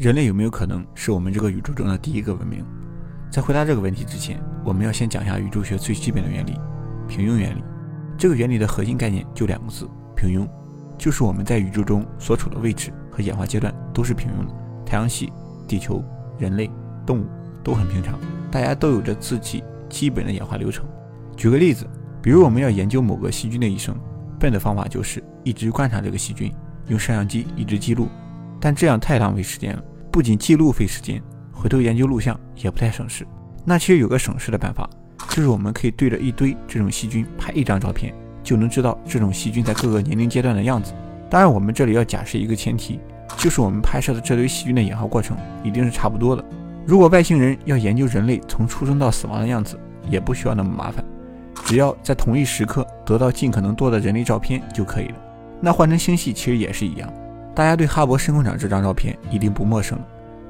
人类有没有可能是我们这个宇宙中的第一个文明？在回答这个问题之前，我们要先讲一下宇宙学最基本的原理——平庸原理。这个原理的核心概念就两个字：平庸。就是我们在宇宙中所处的位置和演化阶段都是平庸的。太阳系、地球、人类、动物都很平常，大家都有着自己基本的演化流程。举个例子，比如我们要研究某个细菌的一生，笨的方法就是一直观察这个细菌，用摄像机一直记录。但这样太浪费时间了，不仅记录费时间，回头研究录像也不太省事。那其实有个省事的办法，就是我们可以对着一堆这种细菌拍一张照片。就能知道这种细菌在各个年龄阶段的样子。当然，我们这里要假设一个前提，就是我们拍摄的这堆细菌的演化过程一定是差不多的。如果外星人要研究人类从出生到死亡的样子，也不需要那么麻烦，只要在同一时刻得到尽可能多的人类照片就可以了。那换成星系其实也是一样。大家对哈勃深空场这张照片一定不陌生，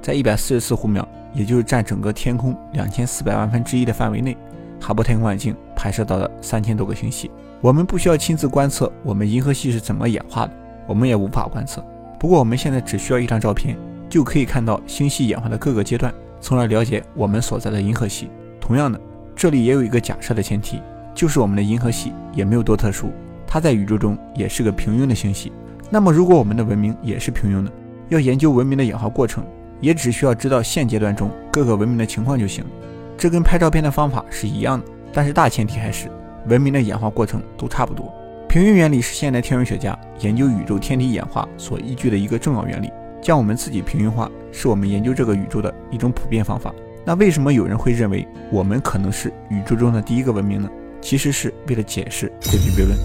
在一百四十四弧秒，也就是占整个天空两千四百万分之一的范围内，哈勃太空望远镜拍摄到了三千多个星系。我们不需要亲自观测我们银河系是怎么演化的，我们也无法观测。不过我们现在只需要一张照片，就可以看到星系演化的各个阶段，从而了解我们所在的银河系。同样的，这里也有一个假设的前提，就是我们的银河系也没有多特殊，它在宇宙中也是个平庸的星系。那么，如果我们的文明也是平庸的，要研究文明的演化过程，也只需要知道现阶段中各个文明的情况就行。这跟拍照片的方法是一样的，但是大前提还是。文明的演化过程都差不多。平庸原理是现代天文学家研究宇宙天体演化所依据的一个重要原理。将我们自己平庸化，是我们研究这个宇宙的一种普遍方法。那为什么有人会认为我们可能是宇宙中的第一个文明呢？其实是为了解释费米悖论。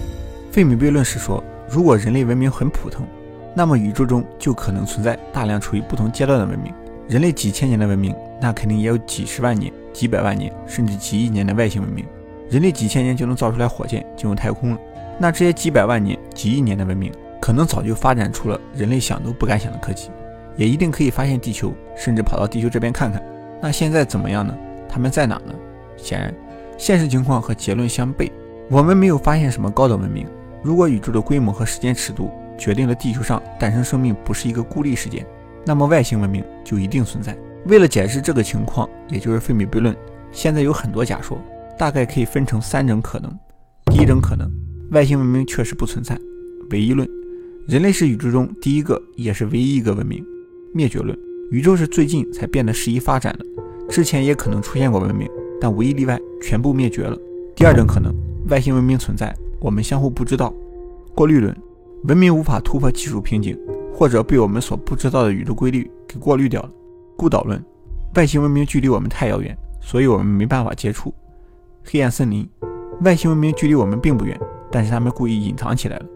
费米悖论是说，如果人类文明很普通，那么宇宙中就可能存在大量处于不同阶段的文明。人类几千年的文明，那肯定也有几十万年、几百万年，甚至几亿年的外星文明。人类几千年就能造出来火箭进入太空了，那这些几百万年、几亿年的文明，可能早就发展出了人类想都不敢想的科技，也一定可以发现地球，甚至跑到地球这边看看。那现在怎么样呢？他们在哪呢？显然，现实情况和结论相悖。我们没有发现什么高等文明。如果宇宙的规模和时间尺度决定了地球上诞生生命不是一个孤立事件，那么外星文明就一定存在。为了解释这个情况，也就是费米悖论，现在有很多假说。大概可以分成三种可能。第一种可能，外星文明确实不存在，唯一论，人类是宇宙中第一个也是唯一一个文明。灭绝论，宇宙是最近才变得适宜发展的，之前也可能出现过文明，但无一例外全部灭绝了。第二种可能，外星文明存在，我们相互不知道。过滤论，文明无法突破技术瓶颈，或者被我们所不知道的宇宙规律给过滤掉了。孤岛论，外星文明距离我们太遥远，所以我们没办法接触。黑暗森林，外星文明距离我们并不远，但是他们故意隐藏起来了。